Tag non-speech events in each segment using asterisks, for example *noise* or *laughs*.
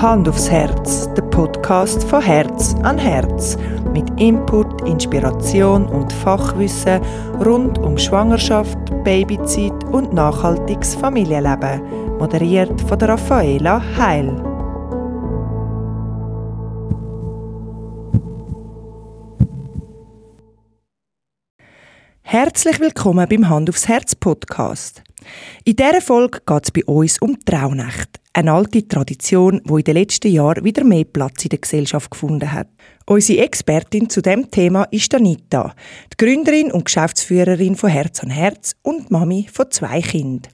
Hand aufs Herz, der Podcast von Herz an Herz. Mit Input, Inspiration und Fachwissen rund um Schwangerschaft, Babyzeit und nachhaltiges Familienleben. Moderiert von der Raffaela Heil. Herzlich willkommen beim Hand aufs Herz Podcast. In dieser Folge geht es bei uns um die Traunacht. Eine alte Tradition, die in den letzten Jahren wieder mehr Platz in der Gesellschaft gefunden hat. Unsere Expertin zu dem Thema ist Anita, die Gründerin und Geschäftsführerin von Herz an Herz und Mami von zwei Kindern.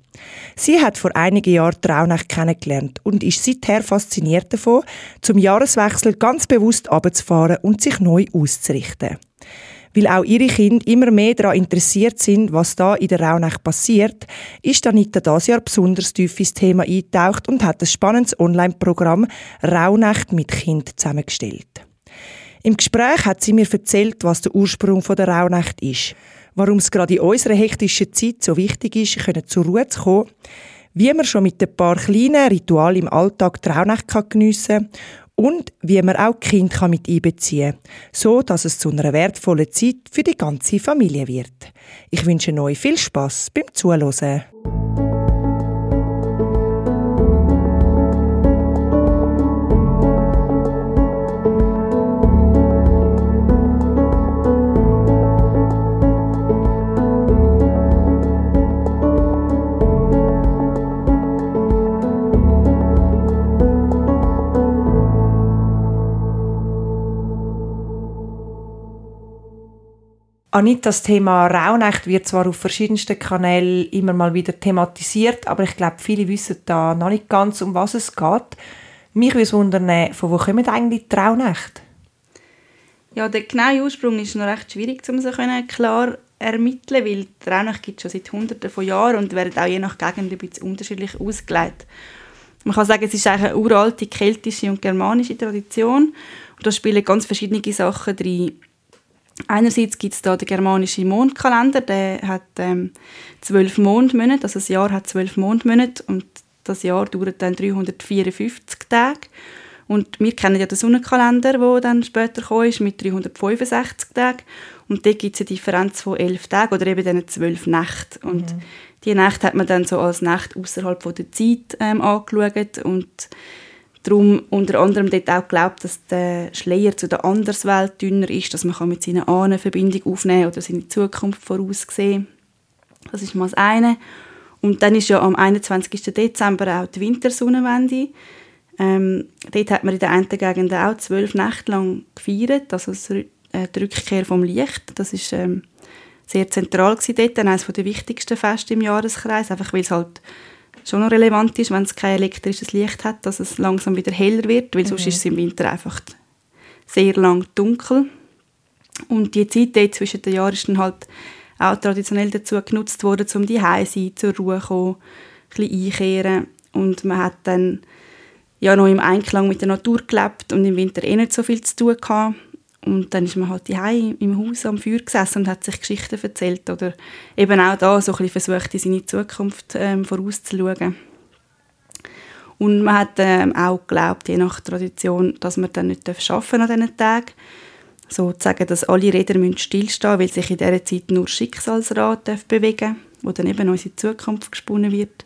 Sie hat vor einigen Jahren Traunacht kennengelernt und ist seither fasziniert davon, zum Jahreswechsel ganz bewusst abzufahren und sich neu auszurichten weil auch ihre Kinder immer mehr daran interessiert sind, was da in der Raunacht passiert, ist Anita dieses Jahr besonders tief ins Thema eingetaucht und hat ein spannendes Online-Programm Raunacht mit Kind zusammengestellt. Im Gespräch hat sie mir erzählt, was der Ursprung der Raunacht ist, warum es gerade in unserer hektischen Zeit so wichtig ist, können zur Ruhe zu kommen, wie man schon mit ein paar kleinen Ritualen im Alltag die Raunacht geniessen kann und wie man auch Kind kann mit einbeziehen kann, so dass es zu einer wertvollen Zeit für die ganze Familie wird. Ich wünsche euch viel Spaß beim Zuhören. Anita, das Thema Raunacht wird zwar auf verschiedensten Kanälen immer mal wieder thematisiert, aber ich glaube, viele wissen da noch nicht ganz, um was es geht. Mich würde wundern, von wo kommen eigentlich die Raunacht? Ja, der genaue Ursprung ist noch recht schwierig zu klar ermitteln, weil die Raunacht gibt es schon seit Hunderten von Jahren und werden auch je nach Gegend ein bisschen unterschiedlich ausgelegt. Man kann sagen, es ist eigentlich eine uralte keltische und germanische Tradition und da spielen ganz verschiedene Sachen drin. Einerseits gibt es da den germanischen Mondkalender, der hat ähm, zwölf Mondmonate, also das Jahr hat zwölf Mondmonate und das Jahr dauert dann 354 Tage. Und wir kennen ja den Sonnenkalender, der dann später gekommen ist, mit 365 Tagen. Und dort gibt es eine Differenz von elf Tagen oder eben diesen zwölf Nächten. Und mhm. die Nächte hat man dann so als Nacht außerhalb der Zeit ähm, angeschaut und Darum unter anderem dort auch glaubt, dass der Schleier zu der Anderswelt dünner ist, dass man mit seinen Ahnen Verbindung aufnehmen oder seine Zukunft voraussehen. Das ist mal das eine. Und dann ist ja am 21. Dezember auch die Wintersonnenwende. Ähm, dort hat man in den einen Gegenden auch zwölf Nächte lang gefeiert, also äh, die Rückkehr vom Licht. Das ist ähm, sehr zentral gewesen dort, eines der wichtigsten Feste im Jahreskreis, einfach weil es halt schon noch relevant ist, wenn es kein elektrisches Licht hat, dass es langsam wieder heller wird, weil mhm. sonst ist es im Winter einfach sehr lang dunkel. Und die Zeit dort zwischen den Jahren ist dann halt auch traditionell dazu genutzt worden, um die sein, zur Ruhe zu kommen, ein bisschen einkehren. Und man hat dann ja noch im Einklang mit der Natur gelebt und im Winter eh nicht so viel zu tun gehabt. Und dann ist man halt daheim im Haus am Feuer gesessen und hat sich Geschichten erzählt oder eben auch da so ein versucht, in seine Zukunft ähm, vorauszuschauen. Und man hat ähm, auch geglaubt, je nach Tradition, dass man dann nicht arbeiten an diesen Tagen. So zu sagen, dass alle Räder müssen stillstehen weil sich in dieser Zeit nur Schicksalsrad bewegen wo dann eben unsere Zukunft gesponnen wird.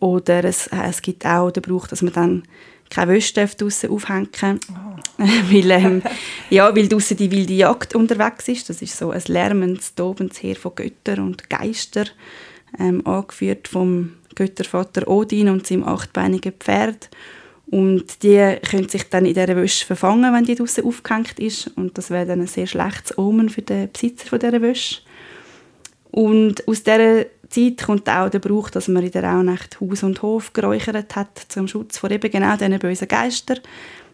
Oder es, es gibt auch den Brauch, dass man dann keine Wäsche draussen aufhängen oh. *laughs* weil, ähm, ja, weil draussen die wilde Jagd unterwegs ist. Das ist so ein lärmendes, tobendes Heer von Göttern und Geistern, ähm, angeführt vom Göttervater Odin und seinem achtbeinigen Pferd. Und die können sich dann in dieser Wäsche verfangen, wenn die draussen aufgehängt ist. Und das wäre dann ein sehr schlechtes Omen für den Besitzer dieser Wäsche. Und aus dieser Zeit kommt auch der Brauch, dass man in der Rauhnacht Haus und Hof geräuchert hat zum Schutz vor eben genau diesen bösen Geistern.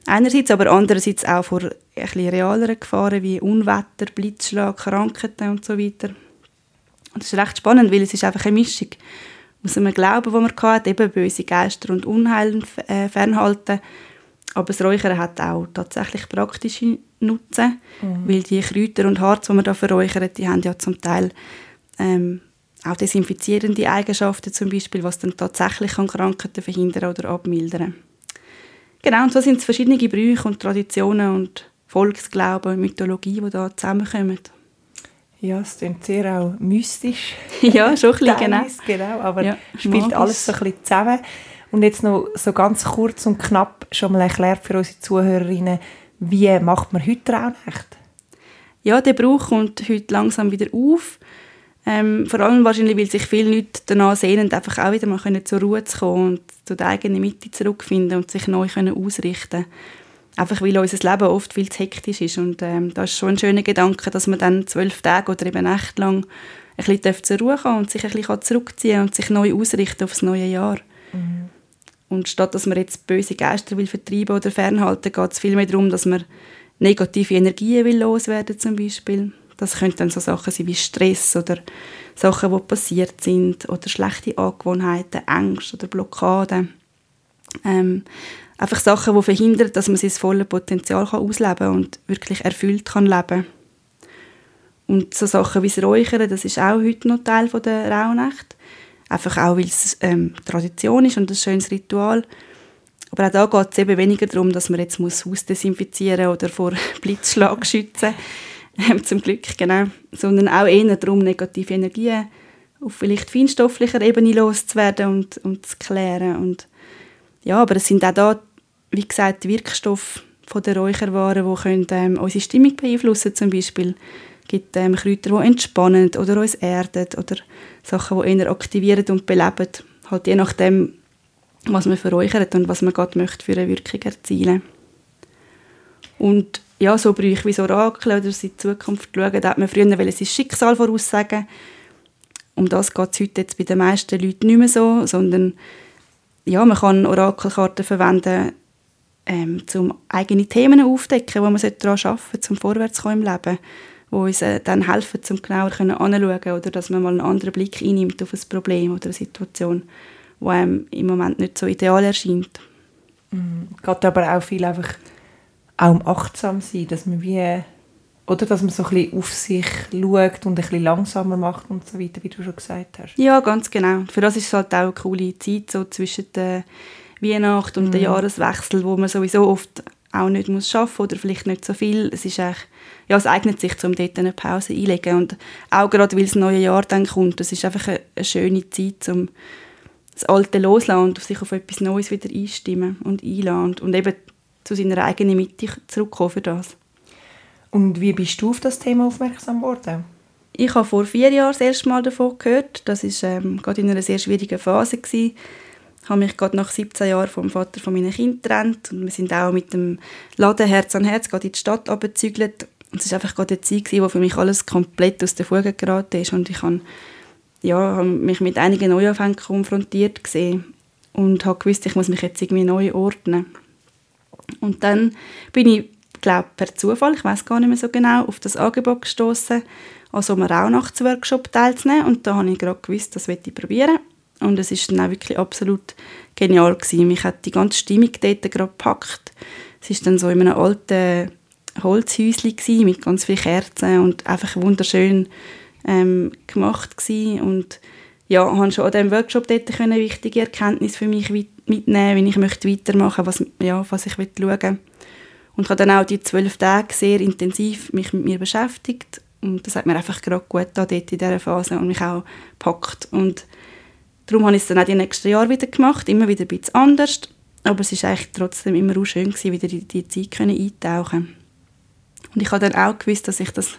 Einerseits, aber andererseits auch vor etwas realeren Gefahren wie Unwetter, Blitzschlag, Krankheiten und so weiter. Und das ist recht spannend, weil es ist einfach eine Mischung aus einem Glauben, den man hatte, eben böse Geister und Unheil äh, fernhalten. Aber das Räuchern hat auch tatsächlich praktische Nutzen, mhm. weil die Kräuter und Harz, die man da verräuchert, die haben ja zum Teil ähm, auch desinfizierende Eigenschaften zum Beispiel, was dann tatsächlich Krankheiten verhindern oder abmildern Genau, und so sind es verschiedene Brüche und Traditionen und Volksglauben und Mythologie, die da zusammenkommen. Ja, es klingt sehr auch mystisch. *laughs* ja, schon ein bisschen, genau. genau. Aber ja, spielt magisch. alles so ein bisschen zusammen. Und jetzt noch so ganz kurz und knapp schon mal erklärt für unsere Zuhörerinnen, wie macht man heute Raunecht? Ja, der Brauch kommt heute langsam wieder auf. Ähm, vor allem wahrscheinlich, weil sich viele Leute danach sehnen, einfach auch wieder mal zur Ruhe zu kommen und zu der eigenen Mitte zurückfinden und sich neu können ausrichten Einfach weil unser Leben oft viel zu hektisch ist. Und ähm, das ist schon ein schöner Gedanke, dass man dann zwölf Tage oder eben Nächte lang ein bisschen zur Ruhe kommen und sich ein bisschen zurückziehen und sich neu ausrichten auf das neue Jahr. Mhm. Und statt dass man jetzt böse Geister will vertreiben oder fernhalten, geht es vielmehr darum, dass man negative Energien will loswerden zum Beispiel. Das können dann so Sachen sein wie Stress oder Sachen, die passiert sind oder schlechte Angewohnheiten, Ängste oder Blockaden. Ähm, einfach Sachen, die verhindern, dass man sein volles Potenzial kann ausleben kann und wirklich erfüllt kann leben Und so Sachen wie das Räuchern, das ist auch heute noch Teil der Rauhnacht. Einfach auch, weil es ähm, Tradition ist und ein schönes Ritual. Aber auch da geht es eben weniger darum, dass man jetzt muss Haus desinfizieren oder vor *laughs* Blitzschlag schützen ähm, *laughs* zum Glück, genau. Sondern auch eher darum, negative Energien auf vielleicht feinstofflicher Ebene loszuwerden und, und zu klären. Und ja, aber es sind auch da, wie gesagt, Wirkstoffe der Räucherwaren, die können, ähm, unsere Stimmung beeinflussen zum Beispiel. Es gibt ähm, Kräuter, die entspannen oder uns erden oder Sachen, die eher aktivieren und beleben. Halt je nachdem, was man verräuchert und was man gerade möchte für eine Wirkung erzielen Und ja, so Brüche wie so Orakel oder in die Zukunft schauen, da hat man früher sein Schicksal voraussagen. Um das geht es heute jetzt bei den meisten Leuten nicht mehr so, sondern ja, man kann Orakelkarten verwenden, ähm, um eigene Themen aufzudecken, wo man daran arbeiten sollte, zum Vorwärtskommen im Leben, wo uns äh, dann helfen, um genauer anzuschauen oder dass man mal einen anderen Blick einnimmt auf ein Problem oder eine Situation, die einem im Moment nicht so ideal erscheint. Mhm. Geht aber auch viel einfach auch um achtsam sein, dass man wie oder dass man so ein bisschen auf sich schaut und ein bisschen langsamer macht und so weiter, wie du schon gesagt hast. Ja, ganz genau. Für das ist es halt auch eine coole Zeit so zwischen der Weihnacht und mhm. dem Jahreswechsel, wo man sowieso oft auch nicht muss arbeiten oder vielleicht nicht so viel. Es ist echt, ja, es eignet sich, um dort eine Pause einzulegen und auch gerade, weil das neue Jahr dann kommt, das ist einfach eine, eine schöne Zeit, um das Alte loslassen und sich auf etwas Neues wieder einstimmen und einladen und eben zu seiner eigenen Mitte zurückkommen für das. Und wie bist du auf das Thema aufmerksam geworden? Ich habe vor vier Jahren das erste Mal davon gehört. Das war ähm, gerade in einer sehr schwierigen Phase. Gewesen. Ich habe mich gerade nach 17 Jahren vom Vater von meinen Kindern getrennt. Und wir sind auch mit dem Laden Herz an Herz gerade in die Stadt abgezügelt. Und es war einfach gerade eine Zeit, gewesen, wo für mich alles komplett aus den Fugen geraten ist. Und ich habe, ja, habe mich mit einigen Neuanfängen konfrontiert gesehen und habe gewusst, ich muss mich jetzt irgendwie neu ordnen. Und dann bin ich, glaube per Zufall, ich weiß gar nicht mehr so genau, auf das Angebot gestoßen, an so einem Rauhnachtsworkshop teilzunehmen. Und da habe ich gerade gewusst, das möchte ich probieren. Und es ist dann auch wirklich absolut genial gewesen. Mich hat die ganze Stimmung dort gerade gepackt. Es ist dann so in einem alten Holzhäuschen mit ganz vielen Kerzen und einfach wunderschön ähm, gemacht gewesen. und ja, habe schon an diesem Workshop dort eine wichtige Erkenntnis für mich mitnehmen, wie ich möchte weitermachen möchte, was, ja, was ich schauen will. Und habe dann auch die zwölf Tage sehr intensiv mich mit mir beschäftigt. Und das hat mir einfach gerade gut da dort in dieser Phase und mich auch gepackt. Und darum habe ich es dann auch die nächsten Jahre wieder gemacht, immer wieder ein bisschen anders. Aber es war eigentlich trotzdem immer auch schön, gewesen, wieder in die Zeit können eintauchen Und ich habe dann auch gewusst, dass ich das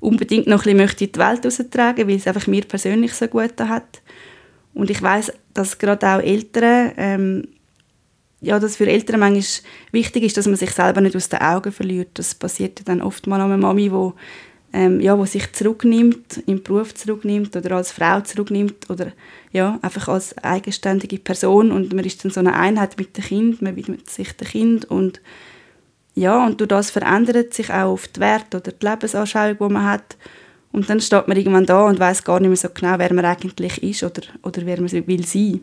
unbedingt noch ein bisschen in die Welt heraustragen weil es einfach mir persönlich so gut hat. Und ich weiß, dass gerade auch Eltern, ähm, ja, dass für Eltern manchmal wichtig ist, dass man sich selber nicht aus den Augen verliert. Das passiert dann oft mal an einer Mami, wo, ähm, ja, wo sich zurücknimmt, im Beruf zurücknimmt oder als Frau zurücknimmt oder ja, einfach als eigenständige Person und man ist dann so eine Einheit mit dem Kind, man widmet sich dem Kind und ja, und durch das verändert sich auch oft die Werte oder die Lebensanschauung, die man hat und dann steht man irgendwann da und weiß gar nicht mehr so genau, wer man eigentlich ist oder, oder wer man will sein.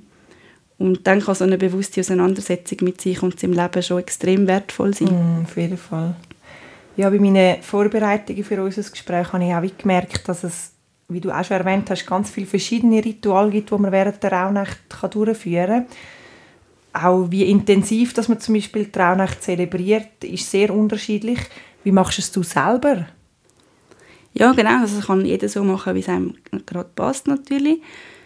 Und dann kann so eine bewusste Auseinandersetzung mit sich und seinem Leben schon extrem wertvoll sein. Mm, auf jeden Fall. Ja, bei meinen Vorbereitungen für unser Gespräch habe ich auch gemerkt, dass es, wie du auch schon erwähnt hast, ganz viele verschiedene Rituale gibt, die man während der Rauhnacht durchführen kann. Auch wie intensiv, dass man zum Beispiel die Rauhnacht zelebriert, ist sehr unterschiedlich. Wie machst du es du selber? Ja, genau. Also kann jeder so machen, wie es einem gerade passt natürlich.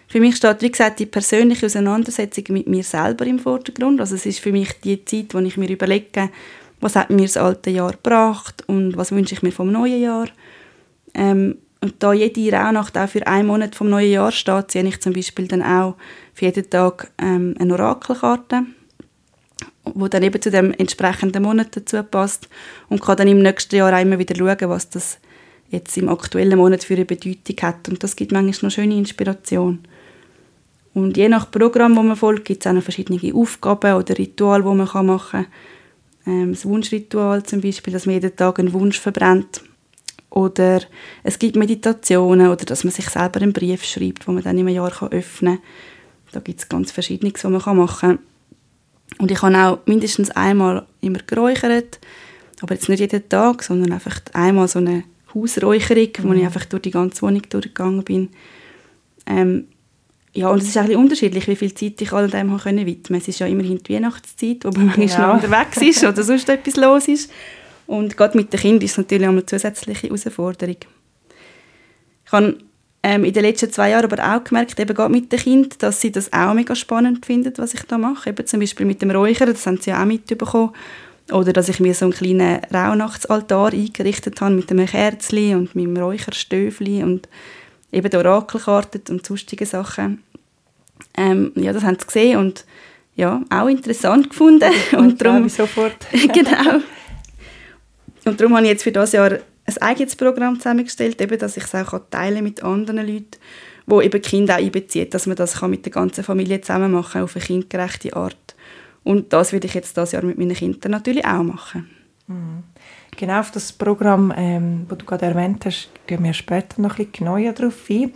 Für mich steht, wie gesagt, die persönliche Auseinandersetzung mit mir selber im Vordergrund. Also es ist für mich die Zeit, wo ich mir überlege, was hat mir das alte Jahr gebracht und was wünsche ich mir vom neuen Jahr. Ähm, und da jede Rauhnacht auch für einen Monat vom neuen Jahr steht, ziehe ich zum Beispiel dann auch für jeden Tag ähm, eine Orakelkarte, wo dann eben zu dem entsprechenden Monat dazu passt und kann dann im nächsten Jahr immer wieder schauen, was das jetzt im aktuellen Monat für eine Bedeutung hat. Und das gibt manchmal noch schöne Inspiration. Und je nach Programm, wo man folgt, gibt es auch noch verschiedene Aufgaben oder Rituale, die man machen kann. Ähm, das Wunschritual zum Beispiel, dass man jeden Tag einen Wunsch verbrennt. Oder es gibt Meditationen oder dass man sich selber einen Brief schreibt, wo man dann im Jahr öffnen kann. Da gibt es ganz Verschiedenes, was man machen kann. Und ich habe auch mindestens einmal immer geräuchert, aber jetzt nicht jeden Tag, sondern einfach einmal so eine Hausräucherung, mhm. wo ich einfach durch die ganze Wohnung durchgegangen bin. Ähm, ja, und es ist ein unterschiedlich, wie viel Zeit ich all dem können widmen Es ist ja immerhin die Weihnachtszeit, wo man manchmal unterwegs ist oder sonst etwas los ist. Und gerade mit den Kindern ist es natürlich auch eine zusätzliche Herausforderung. Ich habe ähm, in den letzten zwei Jahren aber auch gemerkt, eben gerade mit den Kindern, dass sie das auch mega spannend finden, was ich da mache. Eben zum Beispiel mit dem Räuchern, das haben sie ja auch mitbekommen. Oder dass ich mir so einen kleinen Rauhnachtsaltar eingerichtet habe mit einem Kerzchen und meinem Räucherstöfli und eben der Orakelkarten und sonstige Sachen. Ähm, ja, das haben sie gesehen und ja, auch interessant gefunden. Und, und darum, sofort. *laughs* genau. Und darum habe ich jetzt für dieses Jahr ein eigenes Programm zusammengestellt, eben, dass ich es auch teilen mit anderen Leuten, wo eben Kinder auch einbezieht, dass man das mit der ganzen Familie zusammen machen kann, auf eine kindgerechte Art. Und das würde ich jetzt dieses Jahr mit meinen Kindern natürlich auch machen. Mhm. Genau auf das Programm, ähm, das du gerade erwähnt hast, gehen wir später noch ein bisschen genauer darauf ein.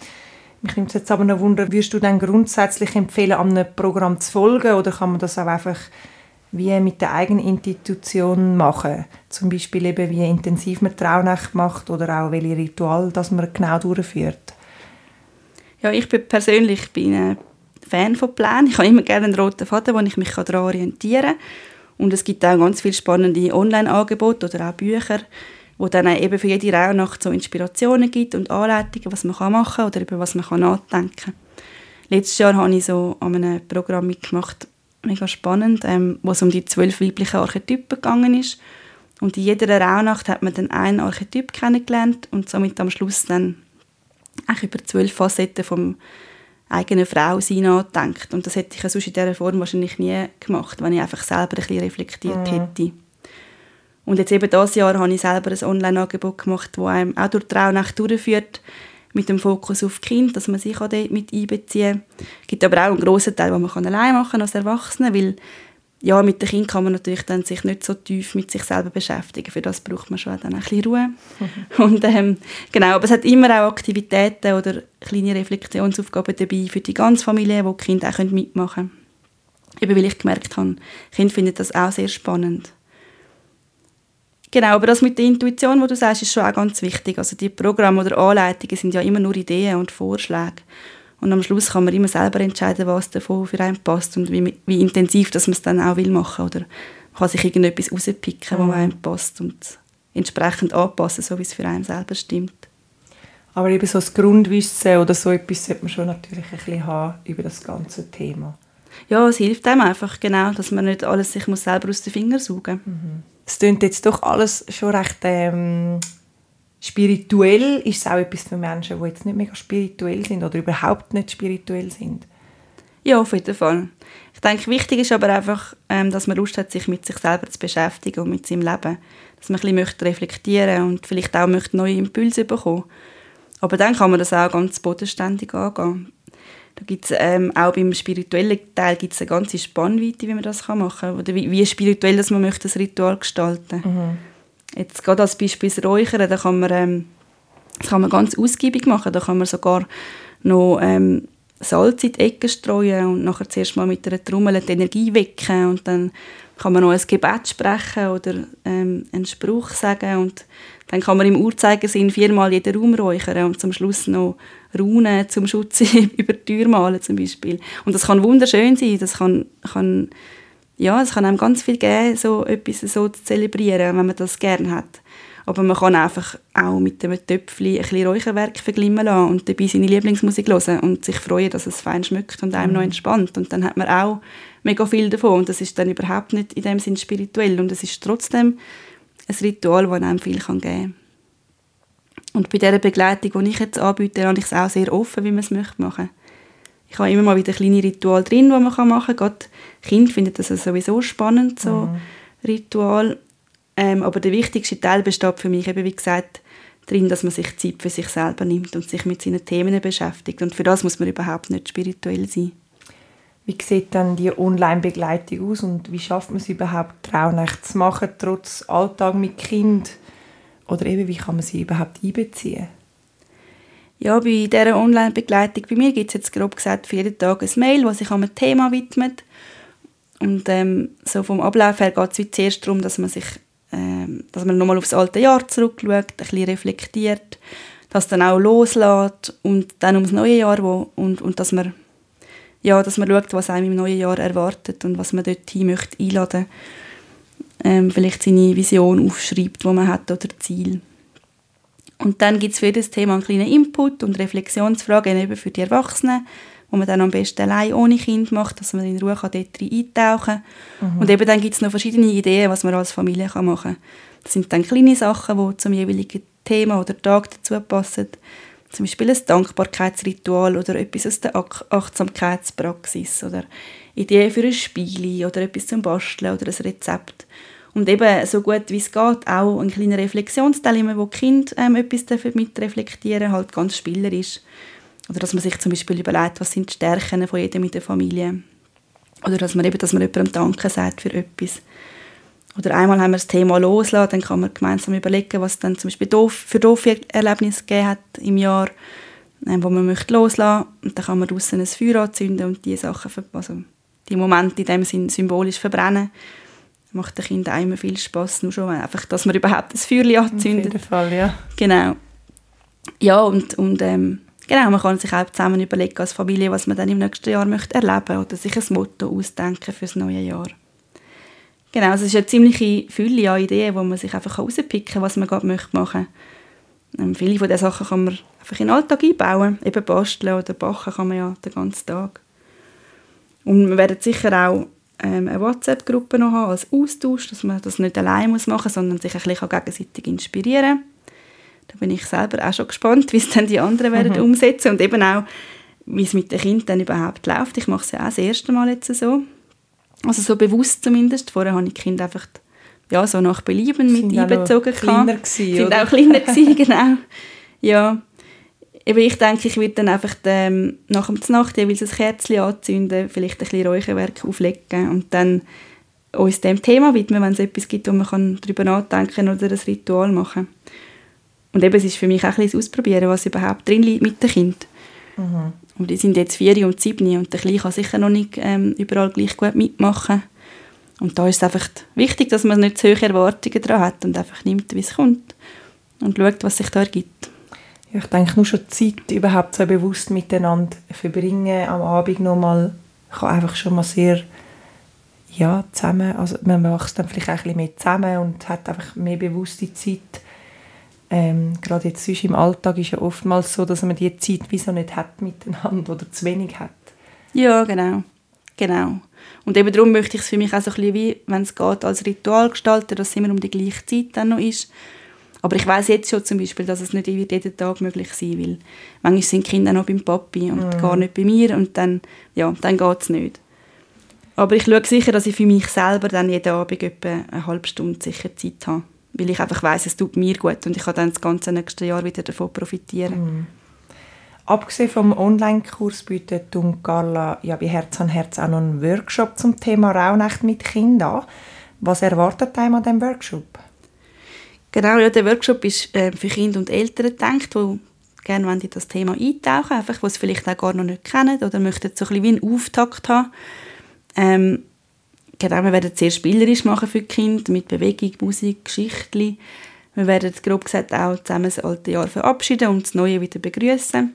Mich nimmt es jetzt aber noch Wunder, würdest du dann grundsätzlich empfehlen, einem Programm zu folgen oder kann man das auch einfach wie mit der eigenen Institution machen? Zum Beispiel eben, wie intensiv man Traunacht macht oder auch welche Ritual das man genau durchführt? Ja, ich bin persönlich bin ein Fan von Plänen. Ich habe immer gerne einen roten Faden, wo ich mich daran orientieren kann. Und es gibt auch ganz viele spannende Online-Angebote oder auch Bücher, wo dann eben für jede Rauhnacht so Inspirationen gibt und Anleitungen, was man machen kann oder über was man nachdenken kann. Letztes Jahr habe ich so an einem Programm mitgemacht, mega spannend, ähm, wo es um die zwölf weiblichen Archetypen gegangen ist. Und in jeder Rauhnacht hat man dann einen Archetyp kennengelernt und somit am Schluss dann auch über zwölf Facetten vom eigenen Frau sein nachdenkt. Und das hätte ich sonst in dieser Form wahrscheinlich nie gemacht, wenn ich einfach selber ein bisschen reflektiert mhm. hätte. Und jetzt eben dieses Jahr habe ich selber ein Online-Angebot gemacht, das einem auch durch die Traunacht durchführt, mit dem Fokus auf Kind, dass man sich auch dort mit einbeziehen kann. Es gibt aber auch einen grossen Teil, den man allein machen kann als Erwachsene, weil ja, mit dem Kind kann man natürlich dann sich nicht so tief mit sich selber beschäftigen. Für das braucht man schon dann ein bisschen Ruhe. Mhm. *laughs* Und, ähm, genau, aber es hat immer auch Aktivitäten oder kleine Reflexionsaufgaben dabei für die ganze Familie, wo die Kinder auch mitmachen können. Eben weil ich gemerkt habe, Kinder finden das auch sehr spannend. Genau, aber das mit der Intuition, was du sagst, ist schon auch ganz wichtig. Also die Programme oder Anleitungen sind ja immer nur Ideen und Vorschläge. Und am Schluss kann man immer selber entscheiden, was davon für einen passt und wie, wie intensiv dass man es dann auch will machen Oder man kann sich irgendetwas rauspicken, mhm. was einem passt und entsprechend anpassen, so wie es für einen selber stimmt. Aber eben so das Grundwissen oder so etwas sollte man schon natürlich ein bisschen haben über das ganze Thema. Ja, es hilft einem einfach, genau, dass man nicht alles sich muss selber aus den Fingern saugen muss. Mhm. Es klingt jetzt doch alles schon recht ähm, spirituell ist es auch etwas für Menschen, die jetzt nicht mega spirituell sind oder überhaupt nicht spirituell sind. Ja, auf jeden Fall. Ich denke, wichtig ist aber einfach, ähm, dass man Lust hat, sich mit sich selber zu beschäftigen und mit seinem Leben. Dass man ein bisschen reflektieren und vielleicht auch möchte neue Impulse bekommen Aber dann kann man das auch ganz bodenständig angehen. Da gibt's, ähm, auch beim spirituellen Teil gibt es eine ganze Spannweite, wie man das machen kann. Oder wie, wie spirituell dass man möchte das Ritual gestalten mhm. Jetzt gerade als Beispiel das Räuchern, da kann man, ähm, das kann man ganz ausgiebig machen. Da kann man sogar noch ähm, Salz in die Ecke streuen und nachher zuerst mal mit einer Trommel die Energie wecken und dann kann man noch ein Gebet sprechen oder ähm, einen Spruch sagen und dann kann man im Uhrzeigersinn viermal jeden Raum räuchern und zum Schluss noch Runen zum Schutz *laughs* über die Tür malen zum Beispiel. Und das kann wunderschön sein, das kann, kann ja, es kann einem ganz viel geben, so etwas so zu zelebrieren, wenn man das gerne hat. Aber man kann einfach auch mit einem Töpfchen ein bisschen Räucherwerk verglimmen lassen und dabei seine Lieblingsmusik hören und sich freuen, dass es fein schmeckt und einem mhm. noch entspannt. Und dann hat man auch mega viel davon und das ist dann überhaupt nicht in dem Sinn spirituell und es ist trotzdem ein Ritual, das einem viel kann geben kann. Und bei dieser Begleitung, die ich jetzt anbiete, habe ich es auch sehr offen, wie man es möchte machen. Ich habe immer mal wieder kleine Rituale drin, die man machen kann. Gerade Kinder finden das sowieso spannend, so mhm. Ritual. Ähm, aber der wichtigste Teil besteht für mich eben, wie gesagt, darin, dass man sich Zeit für sich selber nimmt und sich mit seinen Themen beschäftigt. Und für das muss man überhaupt nicht spirituell sein. Wie sieht dann die Online-Begleitung aus und wie schafft man es überhaupt, Traunächte zu machen, trotz Alltag mit Kind? Oder eben, wie kann man sie überhaupt einbeziehen? Ja, bei dieser Online-Begleitung bei mir gibt es jetzt grob gesagt für jeden Tag ein Mail, das sich einem Thema widmet. Und ähm, so vom Ablauf her geht es zuerst darum, dass man sich ähm, dass man nochmal aufs alte Jahr zurückschaut, ein bisschen reflektiert, das dann auch loslässt und dann ums neue Jahr wo, und, und dass man ja, dass man schaut, was einem im neuen Jahr erwartet und was man dort hin möchte einladen ähm, vielleicht seine Vision aufschreibt, die man hat oder Ziel. Und dann gibt es für jedes Thema einen kleinen Input und Reflexionsfragen eben für die Erwachsenen wo man dann am besten allein ohne Kind macht, dass man in Ruhe dort eintauchen kann. Mhm. Und eben dann gibt es noch verschiedene Ideen, was man als Familie kann machen kann. Das sind dann kleine Sachen, die zum jeweiligen Thema oder Tag dazu passen. Zum Beispiel ein Dankbarkeitsritual oder etwas aus der Achtsamkeitspraxis oder Ideen für ein Spiel oder etwas zum Basteln oder ein Rezept. Und eben so gut wie es geht, auch ein kleiner Reflexionsteil, wo die Kinder ähm, etwas mit reflektieren halt ganz spielerisch. Oder dass man sich zum Beispiel überlegt, was sind die Stärken von jedem in der Familie. Oder dass man eben, dass man jemandem Danke sagt für etwas. Oder einmal haben wir das Thema loslassen, dann kann man gemeinsam überlegen, was dann zum Beispiel doof, für doofe Erlebnisse gegeben hat im Jahr, ähm, wo man möchte loslassen Und dann kann man draußen ein Feuer anzünden und die Sachen, also die Momente in dem Sinn symbolisch verbrennen. Macht den Kindern immer viel Spass, nur schon einfach, dass man überhaupt das Feuer anzündet. Auf jeden Fall, ja. Genau. Ja, und, und ähm, Genau, man kann sich auch zusammen überlegen als Familie, was man dann im nächsten Jahr möchte erleben oder sich ein Motto ausdenken für das neue Jahr. Genau, also es ist eine ziemliche Fülle an Ideen, wo man sich einfach rauspicken kann, was man gerade möchte machen ähm, Viele von diesen Sachen kann man einfach in den Alltag einbauen. Eben basteln oder backen kann man ja den ganzen Tag. Und wir werden sicher auch ähm, eine WhatsApp-Gruppe noch haben als Austausch, dass man das nicht allein machen muss, sondern sich ein bisschen gegenseitig inspirieren kann. Da bin ich selber auch schon gespannt, wie es dann die anderen werden mhm. umsetzen und eben auch, wie es mit den Kindern überhaupt läuft. Ich mache es ja auch das erste Mal jetzt so. Also so bewusst zumindest. Vorher habe ich die Kinder einfach ja, so nach Belieben mit einbezogen. Sind kleiner gewesen, Sind auch kleiner *laughs* gewesen, genau. Ja. Eben, ich denke, ich würde dann einfach ähm, nach dem Nacht jeweils ein Kerzchen anzünden, vielleicht ein bisschen Räucherwerk auflegen und dann uns dem Thema widmen, wenn es etwas gibt, wo man darüber nachdenken kann oder ein Ritual machen. Und eben, es ist für mich auch ein bisschen Ausprobieren, was überhaupt drin liegt mit den Kindern. Mhm. Und die sind jetzt vier und sieben und der Kleine kann sicher noch nicht ähm, überall gleich gut mitmachen. Und da ist es einfach wichtig, dass man nicht zu hohe Erwartungen daran hat und einfach nimmt, wie es kommt und schaut, was sich da ergibt. Ja, ich denke, nur schon Zeit überhaupt so bewusst miteinander verbringen am Abend nochmal kann einfach schon mal sehr ja, zusammen, also man wächst dann vielleicht auch ein bisschen mehr zusammen und hat einfach mehr bewusste Zeit ähm, gerade jetzt sonst im Alltag ist ja oftmals so, dass man die Zeit wieso nicht hat miteinander oder zu wenig hat. Ja, genau. Genau. Und eben darum möchte ich es für mich auch so ein bisschen wie, wenn es geht, als Ritual gestalten, dass es immer um die gleiche Zeit dann noch ist. Aber ich weiß jetzt schon zum Beispiel, dass es nicht jeden Tag möglich sein will. Manchmal sind die Kinder noch beim Papi und mm. gar nicht bei mir und dann, ja, dann geht es nicht. Aber ich schaue sicher, dass ich für mich selber dann jeden Abend etwa eine halbe Stunde sicher Zeit habe weil ich einfach weiß, es tut mir gut und ich kann dann das ganze nächste Jahr wieder davon profitieren. Mhm. Abgesehen vom Online-Kurs bietet Carla ja bei Herz an Herz auch noch einen Workshop zum Thema Rauhnacht mit Kindern Was erwartet einem an diesem Workshop? Genau, ja, der Workshop ist äh, für Kinder und Eltern gedacht, die gerne in das Thema eintauchen einfach, was vielleicht auch gar noch nicht kennen oder möchten so ein bisschen wie einen Auftakt haben. Ähm, genau, wir werden es sehr spielerisch machen für die Kinder, mit Bewegung, Musik, Geschichten. Wir werden grob gesagt auch zusammen das alte Jahr verabschieden und das neue wieder begrüßen,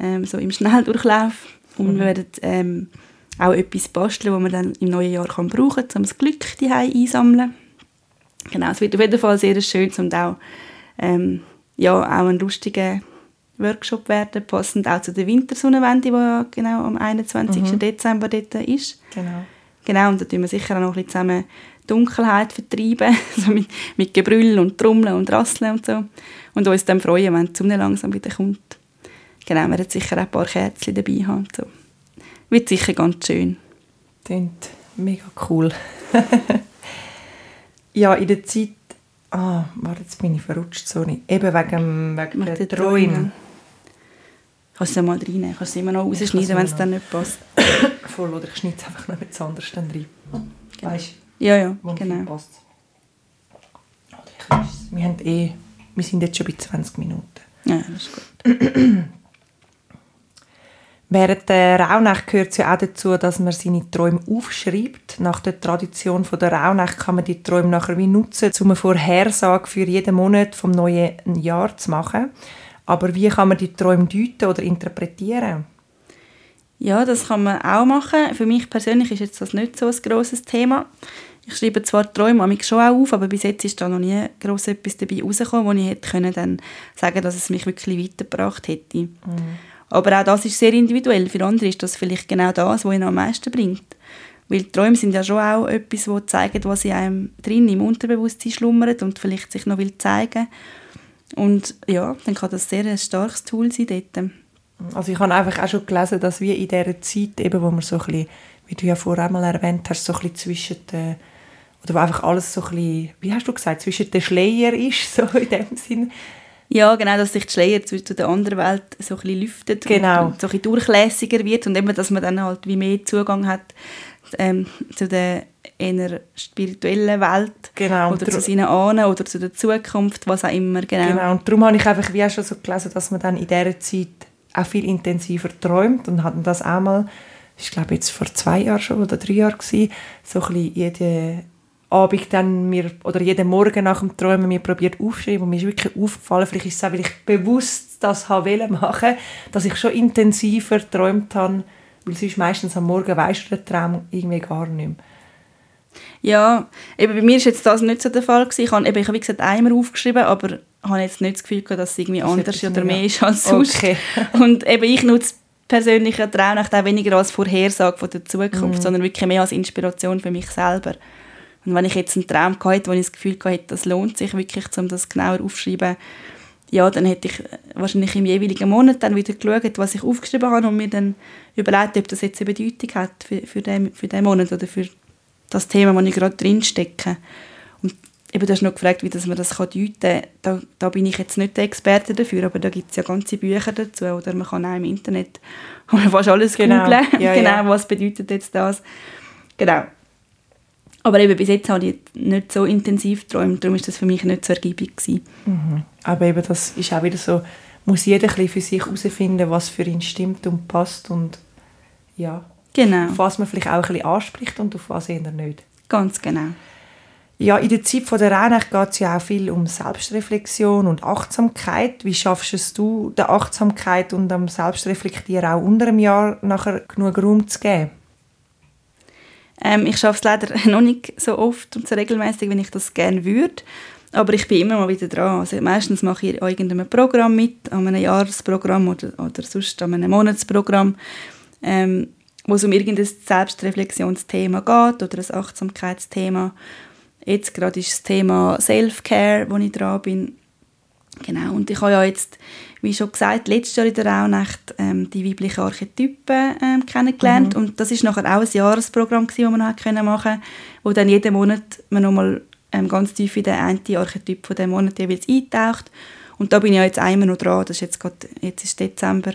ähm, so im Schnelldurchlauf. Und mhm. wir werden ähm, auch etwas basteln, das man dann im neuen Jahr kann brauchen kann, um das Glück einsammeln. Genau, es wird auf jeden Fall sehr schön und auch, ähm, ja, auch ein lustiger Workshop werden, passend auch zu der Wintersonnenwende, die genau am 21. Mhm. Dezember dort ist. Genau. Genau, und da tun wir sicher auch noch ein bisschen zusammen Dunkelheit vertreiben, *laughs* so mit, mit Gebrüll und Trommeln und Rasseln und so. Und uns dann freuen, wenn die Sonne langsam wieder kommt. Genau, wir werden sicher auch ein paar Kerzen dabei haben. So. Wird sicher ganz schön. Klingt mega cool. *laughs* ja, in der Zeit... Ah, warte, jetzt bin ich verrutscht, sorry. Eben wegen, wegen der, der Träume. Kannst du mal reinnehmen, kannst du immer noch rausschneiden, wenn es dann nicht passt. *coughs* Voll, oder ich schneide es einfach noch mit anderes dann rein. Genau. Weißt Ja, ja, genau. Passt. Wir, haben eh, wir sind jetzt schon bei 20 Minuten. Ja, das ist gut. *coughs* Während der Rauhnacht gehört es ja auch dazu, dass man seine Träume aufschreibt. Nach der Tradition der Rauhnacht kann man die Träume nachher wie nutzen, um eine Vorhersage für jeden Monat vom neuen Jahr zu machen. Aber wie kann man die Träume deuten oder interpretieren? Ja, das kann man auch machen. Für mich persönlich ist jetzt das nicht so ein grosses Thema. Ich schreibe zwar Träume schon auch auf, aber bis jetzt ist da noch nie gross etwas dabei rausgekommen, wo ich hätte können dann sagen dass es mich wirklich weitergebracht hätte. Mhm. Aber auch das ist sehr individuell. Für andere ist das vielleicht genau das, was ihn am meisten bringt. Weil Träume sind ja schon auch etwas, das zeigt, was in einem drin im Unterbewusstsein schlummert und vielleicht sich noch will zeigen Und ja, dann kann das sehr ein starkes Tool sein dort. Also ich habe einfach auch schon gelesen, dass wir in dieser Zeit, eben, wo man so ein bisschen, wie du ja vorher einmal erwähnt hast, so ein bisschen zwischen den, oder wo einfach alles so ein bisschen, wie hast du gesagt, zwischen den Schleier ist, *laughs* so in dem Sinn, ja, genau, dass sich die Schleier zu der anderen Welt so ein bisschen lüftet genau. und so ein bisschen durchlässiger wird und eben, dass man dann halt wie mehr Zugang hat ähm, zu der eher spirituellen Welt genau. oder zu seinen Ahnen oder zu der Zukunft, was auch immer. Genau, genau. und darum habe ich einfach wie auch schon so gelesen, dass man dann in dieser Zeit auch viel intensiver träumt und hatten das auch mal, ich glaube jetzt vor zwei Jahren schon oder drei Jahren gewesen, so ein bisschen jede Abend dann mir, oder jeden Morgen nach dem Träumen mir probiert aufschreiben und mir ist wirklich aufgefallen, vielleicht ist es auch, weil ich bewusst das habe machen dass ich schon intensiver geträumt habe, weil sonst meistens am Morgen weisst du den Traum irgendwie gar nicht mehr. Ja, eben bei mir ist jetzt das nicht so der Fall gewesen. Ich habe, eben, ich habe wie gesagt einmal aufgeschrieben, aber habe jetzt nicht das Gefühl gehabt, dass es irgendwie das anders oder mehr ist als sonst. Okay. *laughs* und eben ich nutze persönlich einen Traum auch weniger als Vorhersage von der Zukunft, mm. sondern wirklich mehr als Inspiration für mich selber. Und wenn ich jetzt einen Traum hatte, wo ich das Gefühl hatte, das lohnt sich wirklich, um das genauer aufzuschreiben, ja, dann hätte ich wahrscheinlich im jeweiligen Monat dann wieder geschaut, was ich aufgeschrieben habe und mir dann überlegt, ob das jetzt eine Bedeutung hat für, für, den, für den Monat oder für das Thema, wo ich gerade drin stecke. Und eben, du hast noch gefragt, wie das man das deuten kann. Da, da bin ich jetzt nicht der Experte dafür, aber da gibt es ja ganze Bücher dazu oder man kann auch im Internet *laughs* fast alles genau. googeln. Ja, *laughs* genau, ja. was bedeutet jetzt das. Genau. Aber eben bis jetzt habe ich nicht so intensiv geträumt, darum war das für mich nicht so ergiebig. Mhm. Aber eben das ist auch wieder so, muss jeder ein für sich herausfinden, was für ihn stimmt und passt und ja, genau. auf was man vielleicht auch ein bisschen anspricht und auf was eher nicht. Ganz genau. Ja, in der Zeit von der Reinheit geht es ja auch viel um Selbstreflexion und Achtsamkeit. Wie schaffst du der Achtsamkeit und dem Selbstreflektieren auch unter einem Jahr nachher genug Raum zu geben? Ähm, ich schaffe es leider *laughs* noch nicht so oft und so regelmäßig, wie ich das gerne würde. Aber ich bin immer mal wieder dran. Also meistens mache ich an irgendeinem Programm mit, an einem Jahresprogramm oder, oder sonst an einem Monatsprogramm, ähm, wo es um irgendein Selbstreflexionsthema geht oder ein Achtsamkeitsthema. Jetzt gerade ist das Thema Self-Care, wo ich dran bin. Genau, und ich habe ja jetzt wie schon gesagt, letztes Jahr in der Rauhnacht ähm, die weiblichen Archetypen ähm, kennengelernt mhm. und das ist nachher auch ein Jahresprogramm gewesen, das man noch können machen wo dann jeden Monat man nochmal ähm, ganz tief in den einen Archetyp von dem Monat jeweils eintaucht und da bin ich ja jetzt einmal noch dran, das ist jetzt gerade, jetzt ist Dezember,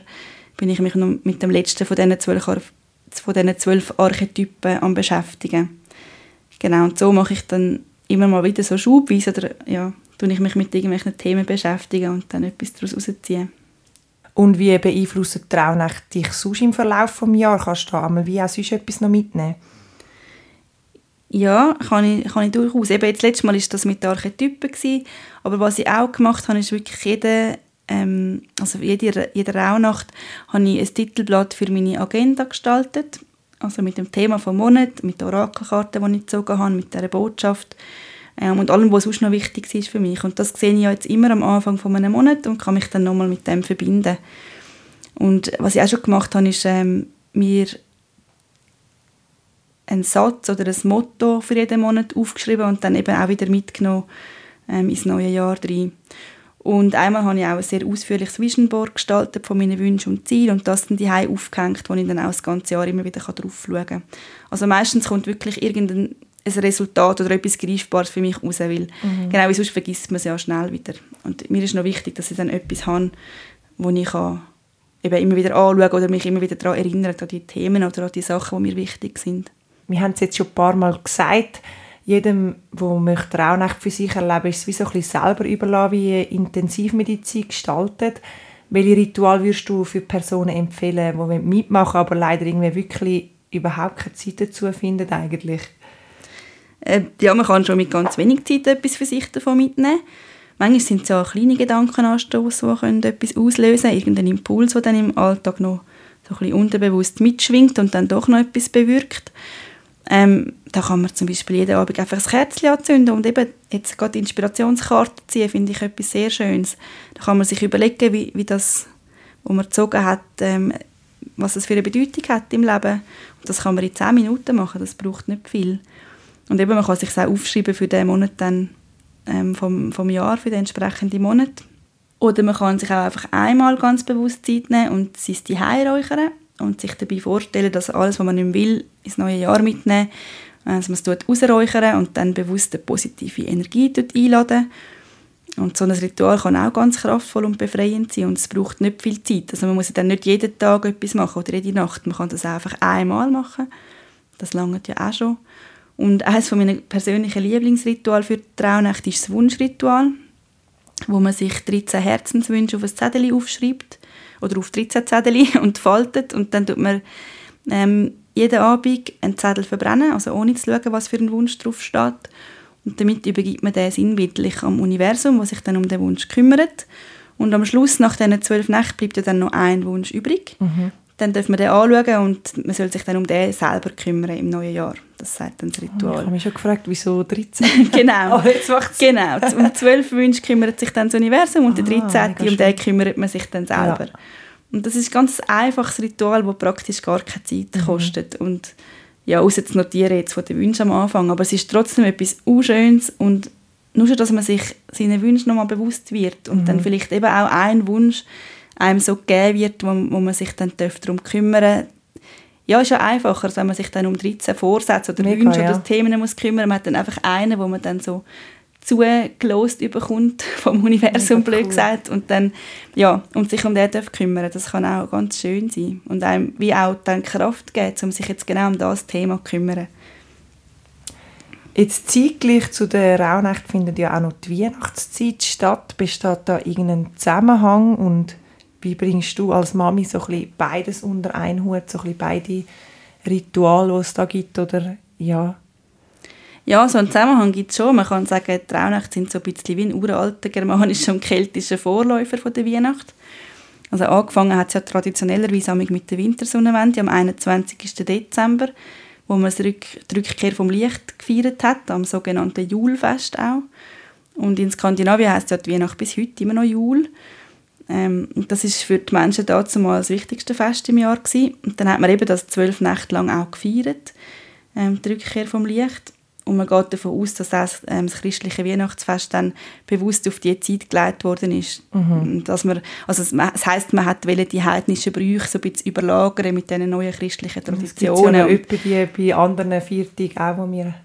bin ich mich noch mit dem letzten von diesen zwölf, von diesen zwölf Archetypen am beschäftigen. Genau, und so mache ich dann immer mal wieder so schubweise oder ja, tue ich mich mit irgendwelchen Themen beschäftigen und dann etwas daraus rausziehen. Und wie beeinflussen die Rauhnächte dich sonst im Verlauf des Jahres? Kannst du da wie auch sonst etwas noch mitnehmen? Ja, kann ich, kann ich durchaus. Eben jetzt letztes Mal war das mit den Archetypen. Gewesen, aber was ich auch gemacht habe, ist wirklich jede, ähm, also jede, jede Rauhnacht habe ich ein Titelblatt für meine Agenda gestaltet. Also mit dem Thema vom Monat, mit der Orakelkarte, die ich gezogen habe, mit dieser Botschaft ähm, und allem, was sonst noch wichtig ist für mich. Und das sehe ich jetzt immer am Anfang von einem Monat und kann mich dann nochmal mit dem verbinden. Und was ich auch schon gemacht habe, ist ähm, mir einen Satz oder ein Motto für jeden Monat aufgeschrieben und dann eben auch wieder mitgenommen ähm, ins neue Jahr rein. Und einmal habe ich auch ein sehr ausführliches Vision Board gestaltet von meinen Wünschen und Zielen und das dann die aufgehängt, wo ich dann auch das ganze Jahr immer wieder drauf schauen kann. Also meistens kommt wirklich irgendein ein Resultat oder etwas Greifbares für mich raus, weil mhm. genau wie sonst vergisst man es ja schnell wieder. Und mir ist noch wichtig, dass ich dann etwas habe, wo ich kann eben immer wieder anschauen oder mich immer wieder daran erinnern, an die Themen oder an die Sachen, die mir wichtig sind. Wir haben es jetzt schon ein paar Mal gesagt, jedem, der möchte Rauhnacht für sich erleben, ist es wie so ein bisschen selber überlassen, wie Intensivmedizin gestaltet. Welche Ritual würdest du für Personen empfehlen, die mitmachen aber leider irgendwie wirklich überhaupt keine Zeit dazu finden eigentlich? Äh, ja, man kann schon mit ganz wenig Zeit etwas für sich davon mitnehmen. Manchmal sind es ja kleine Gedankenanstoße, die etwas auslösen können, irgendein Impuls, der dann im Alltag noch so ein bisschen unterbewusst mitschwingt und dann doch noch etwas bewirkt. Ähm, da kann man zum Beispiel jeden Abend einfach ein Kerzchen anzünden und eben jetzt gerade die Inspirationskarte ziehen, finde ich etwas sehr Schönes. Da kann man sich überlegen, wie, wie das, was man gezogen hat, ähm, was es für eine Bedeutung hat im Leben. Und das kann man in 10 Minuten machen, das braucht nicht viel. Und eben, man kann sich auch aufschreiben für den Monat dann, ähm, vom, vom Jahr, für den entsprechenden Monat. Oder man kann sich auch einfach einmal ganz bewusst Zeit nehmen und sein Zuhause räuchern und sich dabei vorstellen, dass alles, was man nicht will, ins neue Jahr mitnehmen, also man es ausräuchern und dann bewusst eine positive Energie einladen. Und so ein Ritual kann auch ganz kraftvoll und befreiend sein und es braucht nicht viel Zeit. Also man muss dann nicht jeden Tag etwas machen oder jede Nacht. Man kann das einfach einmal machen. Das langt ja auch schon. Und eines meiner persönlichen Lieblingsrituale für die Traunacht ist das Wunschritual, wo man sich 13 Herzenswünsche auf ein Zettel aufschreibt oder auf 13 Zettel *laughs* und faltet und dann tut man ähm, jeden Abend einen Zettel verbrennen, also ohne zu schauen, was für ein Wunsch drauf steht. Und damit übergibt man den sinnbildlich am Universum, was sich dann um den Wunsch kümmert. Und am Schluss, nach diesen zwölf Nächten, bleibt ja dann noch ein Wunsch übrig. Mhm dann darf man den anschauen und man soll sich dann um den selber kümmern im neuen Jahr. Das sagt dann das Ritual. Oh, ich habe mich schon gefragt, wieso 13? *laughs* genau. Oh, jetzt macht's. genau. Um 12 Wünsche kümmert sich dann das Universum und ah, der 13. um den kümmert man sich dann selber. Ja. Und das ist ein ganz einfaches Ritual, das praktisch gar keine Zeit mhm. kostet. Und ja, außer zu notieren jetzt von den Wünschen am Anfang, aber es ist trotzdem etwas Unschönes und nur schon, dass man sich seinen Wünschen nochmal bewusst wird und mhm. dann vielleicht eben auch ein Wunsch einem so gegeben wird, wo, wo man sich dann darum kümmern darf. Ja, ist ja einfacher, als wenn man sich dann um 13 Vorsätze oder Mega, Wünsche ja. oder Themen muss kümmern. Man hat dann einfach einen, wo man dann so zugelost bekommt *laughs* vom Universum, blöd cool. gesagt, und dann, ja, und sich um den darf kümmern. Das kann auch ganz schön sein und einem wie auch dann Kraft geben, um sich jetzt genau um das Thema zu kümmern. Jetzt zeitgleich zu der Rauhnacht findet ja auch noch die Weihnachtszeit statt. Besteht da irgendein Zusammenhang und wie bringst du als Mami so ein beides unter einen Hut, so ein beide Rituale, die es da gibt, oder ja? Ja, so einen Zusammenhang gibt es schon. Man kann sagen, die Rauhnächte sind so ein bisschen wie ein uralter germanischer und keltischer Vorläufer von der Weihnacht. Also angefangen hat es ja traditionellerweise mit der Wintersonnenwende am 21. Dezember, wo man die Rückkehr vom Licht gefeiert hat, am sogenannten Julfest auch. Und in Skandinavien heißt ja die Weihnacht bis heute immer noch Jul. Ähm, das ist für die Menschen dazu mal das wichtigste Fest im Jahr gewesen. Und dann hat man eben das zwölf Nächte lang auch gefeiert, ähm, die Rückkehr vom Licht. Und man geht davon aus, dass das, ähm, das christliche Weihnachtsfest dann bewusst auf die Zeit gelegt worden ist. Mhm. Dass man, also das heisst, man hat die heidnischen Brüche so ein bisschen überlagern mit diesen neuen christlichen Traditionen. Das gibt ja bei anderen Viertagen auch, wo wir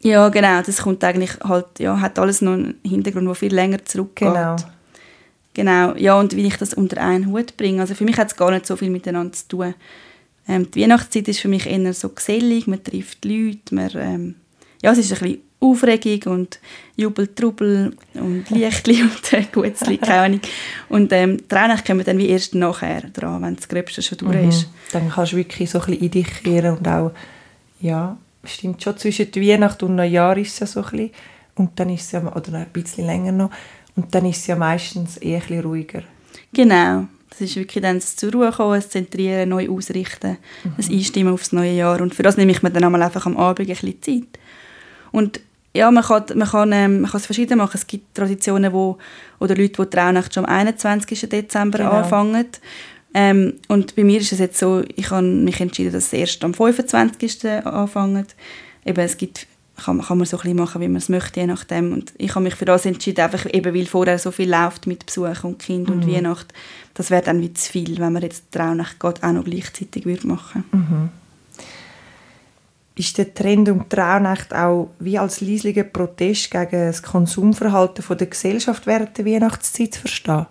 ja, genau. Das kommt eigentlich halt, ja, hat alles noch einen Hintergrund, der viel länger zurückgeht. Genau. Genau, ja, und wie ich das unter einen Hut bringe. Also für mich hat es gar nicht so viel miteinander zu tun. Ähm, die Weihnachtszeit ist für mich eher so gesellig, man trifft Leute, man, ähm, ja, es ist ein bisschen Aufregung und Jubel, Trubel und Lichtli *laughs* und äh, Gutzli, *laughs* keine Ahnung. Und ähm, die Traunacht kommen dann wie erst nachher dran, wenn das Gröbste schon durch mhm. ist. Dann kannst du wirklich so ein bisschen in dich kehren und auch, ja, stimmt schon, zwischen Weihnachten und Neujahr ist es ja so ein bisschen, und dann ist es ja, oder ein bisschen länger noch, und dann ist es ja meistens eher ein ruhiger. Genau. Das ist wirklich dann das zur Ruhe kommen, das Zentrieren, neu ausrichten, mhm. das Einstimmen aufs neue Jahr. Und für das nehme ich mir dann einmal einfach am Abend ein bisschen Zeit. Und ja, man kann, man kann, ähm, man kann es verschieden machen. Es gibt Traditionen, wo, oder Leute, die Traunacht schon am 21. Dezember genau. anfangen. Ähm, und bei mir ist es jetzt so, ich habe mich entschieden, dass es erst am 25. anfängt. Eben, es gibt, kann, kann man so ein machen, wie man es möchte, je nachdem. Und ich habe mich für das entschieden, einfach eben, weil vorher so viel läuft mit Besuch und Kind mhm. und Weihnacht. Das wäre dann wie zu viel, wenn man jetzt Traunacht auch noch gleichzeitig würde machen mhm ist der Trend um die Rauhnacht auch wie als leislicher Protest gegen das Konsumverhalten der Gesellschaft während der Weihnachtszeit zu verstehen?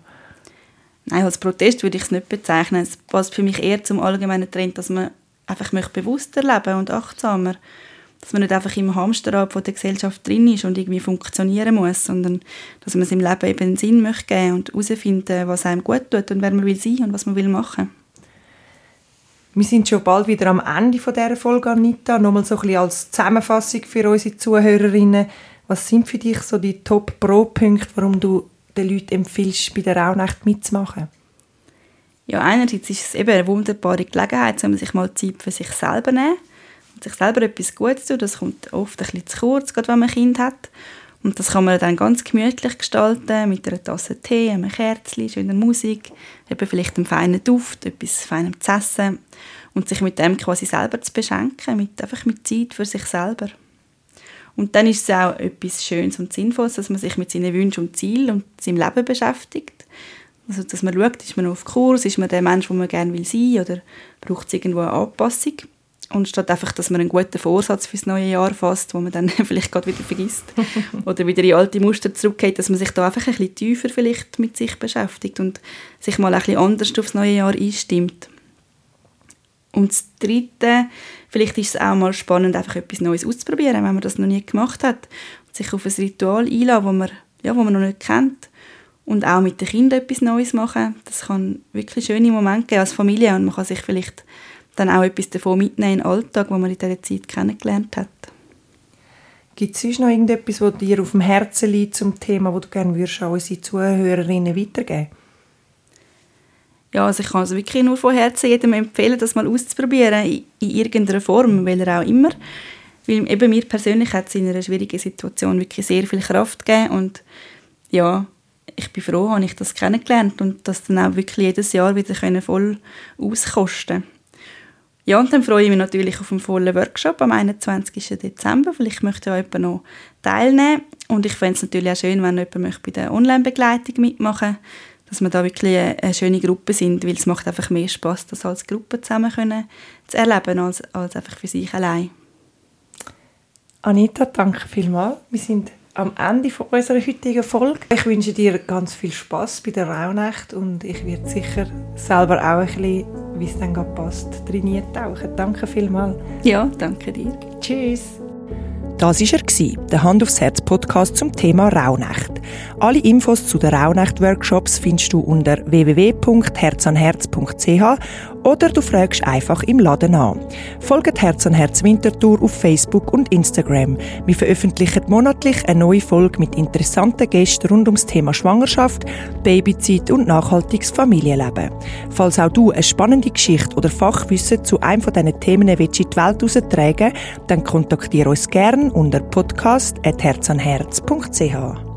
Nein, als Protest würde ich es nicht bezeichnen. Es passt für mich eher zum allgemeinen Trend, dass man einfach bewusster leben und achtsamer. Dass man nicht einfach im Hamsterrad von der Gesellschaft drin ist und irgendwie funktionieren muss, sondern dass man seinem Leben eben einen Sinn möchte geben und herausfinden, was einem gut tut und wer man will sein und was man will machen. Wir sind schon bald wieder am Ende von dieser Folge, Anita. Nochmal so ein bisschen als Zusammenfassung für unsere Zuhörerinnen. Was sind für dich so die Top-Pro-Punkte, warum du den Leuten empfiehlst, bei der Rauhnacht mitzumachen? Ja, einerseits ist es eben eine wunderbare Gelegenheit, um sich mal Zeit für sich selber nehmen sich selber etwas Gutes tun. Das kommt oft ein bisschen zu kurz, gerade wenn man ein Kind hat. Und das kann man dann ganz gemütlich gestalten, mit einer Tasse Tee, einem Kerzchen, schöner Musik, eben vielleicht einem feinen Duft, etwas Feinem zu essen und sich mit dem quasi selber zu beschenken, mit, einfach mit Zeit für sich selber. Und dann ist es auch etwas Schönes und Sinnvolles, dass man sich mit seinen Wünschen und Zielen und seinem Leben beschäftigt. Also, dass man schaut, ist man auf Kurs, ist man der Mensch, wo man gerne will sein oder braucht es irgendwo eine Anpassung. Und statt einfach, dass man einen guten Vorsatz fürs neue Jahr fasst, wo man dann *laughs* vielleicht gerade wieder vergisst *laughs* oder wieder in alte Muster zurückgeht, dass man sich da einfach ein bisschen tiefer vielleicht mit sich beschäftigt und sich mal ein bisschen anders aufs neue Jahr einstimmt. Und das Dritte, vielleicht ist es auch mal spannend, einfach etwas Neues auszuprobieren, wenn man das noch nie gemacht hat. Und sich auf ein Ritual einladen, wo man, ja, wo man noch nicht kennt. Und auch mit den Kindern etwas Neues machen. Das kann wirklich schöne Momente geben als Familie und man kann sich vielleicht dann auch etwas davon mitnehmen in den Alltag, wo man in dieser Zeit kennengelernt hat. Gibt es sonst noch irgendetwas, was dir auf dem Herzen liegt zum Thema, das du gerne würdest an unsere Zuhörerinnen weitergeben ja, also ich kann es wirklich nur von Herzen jedem empfehlen, das mal auszuprobieren, in, in irgendeiner Form, welcher auch immer. Weil eben mir persönlich hat es in einer schwierigen Situation wirklich sehr viel Kraft gegeben und ja, ich bin froh, habe ich das kennengelernt und das dann auch wirklich jedes Jahr wieder voll auskosten ja, und dann freue ich mich natürlich auf einen vollen Workshop am 21. Dezember. Vielleicht möchte ja jemand noch teilnehmen. Und ich fände es natürlich auch schön, wenn jemand bei der Online-Begleitung mitmachen möchte, dass wir da wirklich eine, schöne Gruppe sind, weil es macht einfach mehr Spaß, das als Gruppe zusammen können, zu erleben, als, als einfach für sich allein. Anita, danke vielmals. Wir sind am Ende von unserer heutigen Folge. Ich wünsche dir ganz viel Spaß bei der Rauhnacht und ich werde sicher selber auch ein bisschen, wie es dann passt, drin tauchen. Danke vielmals. Ja, danke dir. Tschüss. Das war er, der Hand aufs Herz Podcast zum Thema Rauhnacht. Alle Infos zu den Rauhnacht-Workshops findest du unter www.herzanherz.ch oder du fragst einfach im Laden an. Folgt Herz an Herz Winterthur auf Facebook und Instagram. Wir veröffentlichen monatlich eine neue Folge mit interessanten Gästen rund ums Thema Schwangerschaft, Babyzeit und nachhaltiges Familienleben. Falls auch du eine spannende Geschichte oder Fachwissen zu einem von diesen Themen in die Welt heraustragen, dann kontaktiere uns gerne unter podcast.herzanherz.ch.